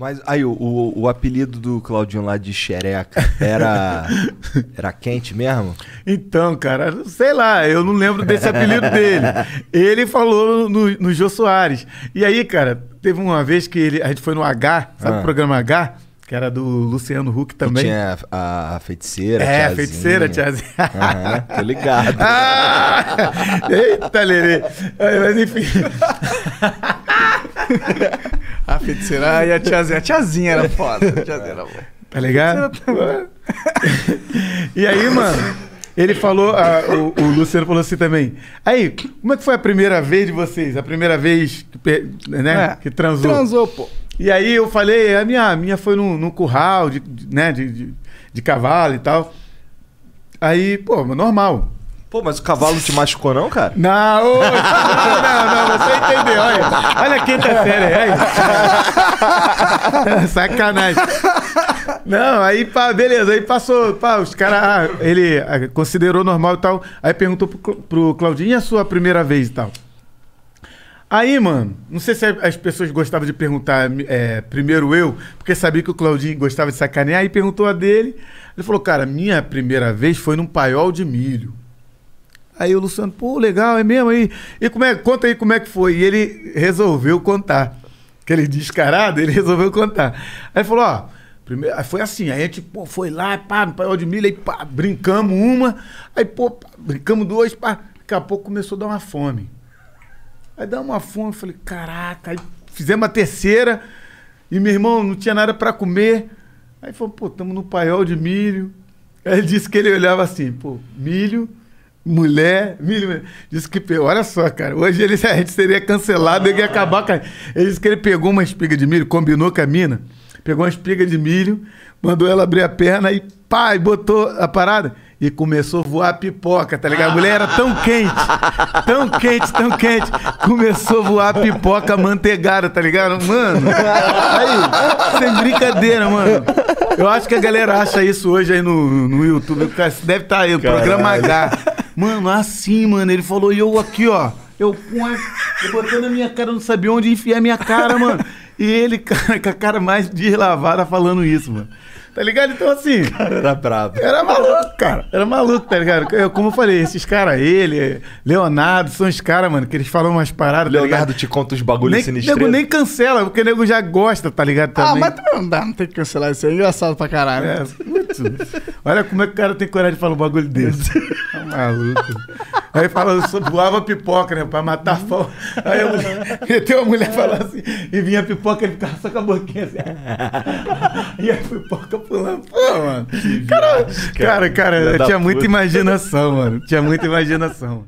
Mas aí, o, o, o apelido do Claudinho lá de xereca era. era quente mesmo? Então, cara, sei lá, eu não lembro desse apelido dele. Ele falou no, no Jô Soares. E aí, cara, teve uma vez que ele, a gente foi no H, sabe Ah. o programa H? Que era do Luciano Huck também. tinha a, a feiticeira, é, a tiazinha. feiticeira, tiazinha. Aham, tô ligado. Ah! Eita, Lelê. Aí, Mas enfim. A feiticeira e a tiazinha. A tiazinha era foda. A tiazinha era boa. Tá ligado? e aí, mano, ele falou, ah, o, o Luciano falou assim também. Aí, como é que foi a primeira vez de vocês? A primeira vez que, né, É, que transou? Transou, pô. E aí eu falei, a minha, a minha foi num, num curral de, de- né, de, de, de cavalo e tal. Aí, pô, normal. Pô, mas o cavalo te machucou, não, cara? Não, ô, não, não, você entendeu. Olha, olha a quinta série. Aí. Sacanagem. Não, aí, pá, beleza. Aí passou, pá, os caras, ele ah, considerou normal e tal. Aí perguntou pro, pro Claudinho, e a sua primeira vez e tal? Aí, mano, não sei se as pessoas gostavam de perguntar é, primeiro eu, porque sabia que o Claudinho gostava de sacanear, aí perguntou a dele. Ele falou, cara, minha primeira vez foi num paiol de milho. Aí o Luciano, pô, legal, é mesmo aí. E como é, conta aí como é que foi. E ele resolveu contar. Aquele descarado, ele resolveu contar. Aí falou, ó, primeiro, foi assim, a gente, pô, foi lá, pá, no paiol de milho, aí, pá, brincamos uma, aí, pô, pá, brincamos duas, pá, daqui a pouco começou a dar uma fome. Aí dá uma fome, eu falei, caraca, aí fizemos a terceira, e meu irmão não tinha nada pra comer. Aí falou, pô, estamos no paiol de milho. Aí ele disse que ele olhava assim, pô, milho, mulher, milho. Disse que, olha só, cara, hoje ele, a gente seria cancelado, ele ia acabar com a... Ele disse que ele pegou uma espiga de milho, combinou com a mina, pegou uma espiga de milho, mandou ela abrir a perna e pá, e botou a parada. E começou a voar pipoca, tá ligado? A mulher era tão quente, tão quente, tão quente. Começou a voar pipoca manteigada, tá ligado? Mano, aí, sem brincadeira, mano. Eu acho que a galera acha isso hoje aí no, no YouTube. Deve estar aí, o programa H. Mano, assim, mano, ele falou, e eu aqui, ó. Eu, eu botando a minha cara, eu não sabia onde enfiar a minha cara, mano. E ele, cara, com a cara mais deslavada falando isso, mano. Tá ligado? Então, assim. Era brabo. Era maluco, cara. Era maluco, tá ligado? Eu, como eu falei, esses caras, ele, Leonardo, são os caras, mano, que eles falam umas paradas, tá Leonardo ligado? te conta os bagulhos sinistros. nego nem cancela, porque o nego já gosta, tá ligado? Ah, Também. mas também não dá, não tem que cancelar isso aí. É engraçado pra caralho. É. olha como é que o cara tem coragem de falar um bagulho desse. Tá maluco. Aí fala, só voava pipoca, né? Pra matar a fome. Aí a mulher, tem uma mulher falando assim, e vinha a pipoca, ele ficava só com a boquinha assim. E a pipoca pulando. Pô, mano. Cara, cara, cara, Filha eu tinha muita imaginação, mano. Tinha muita imaginação.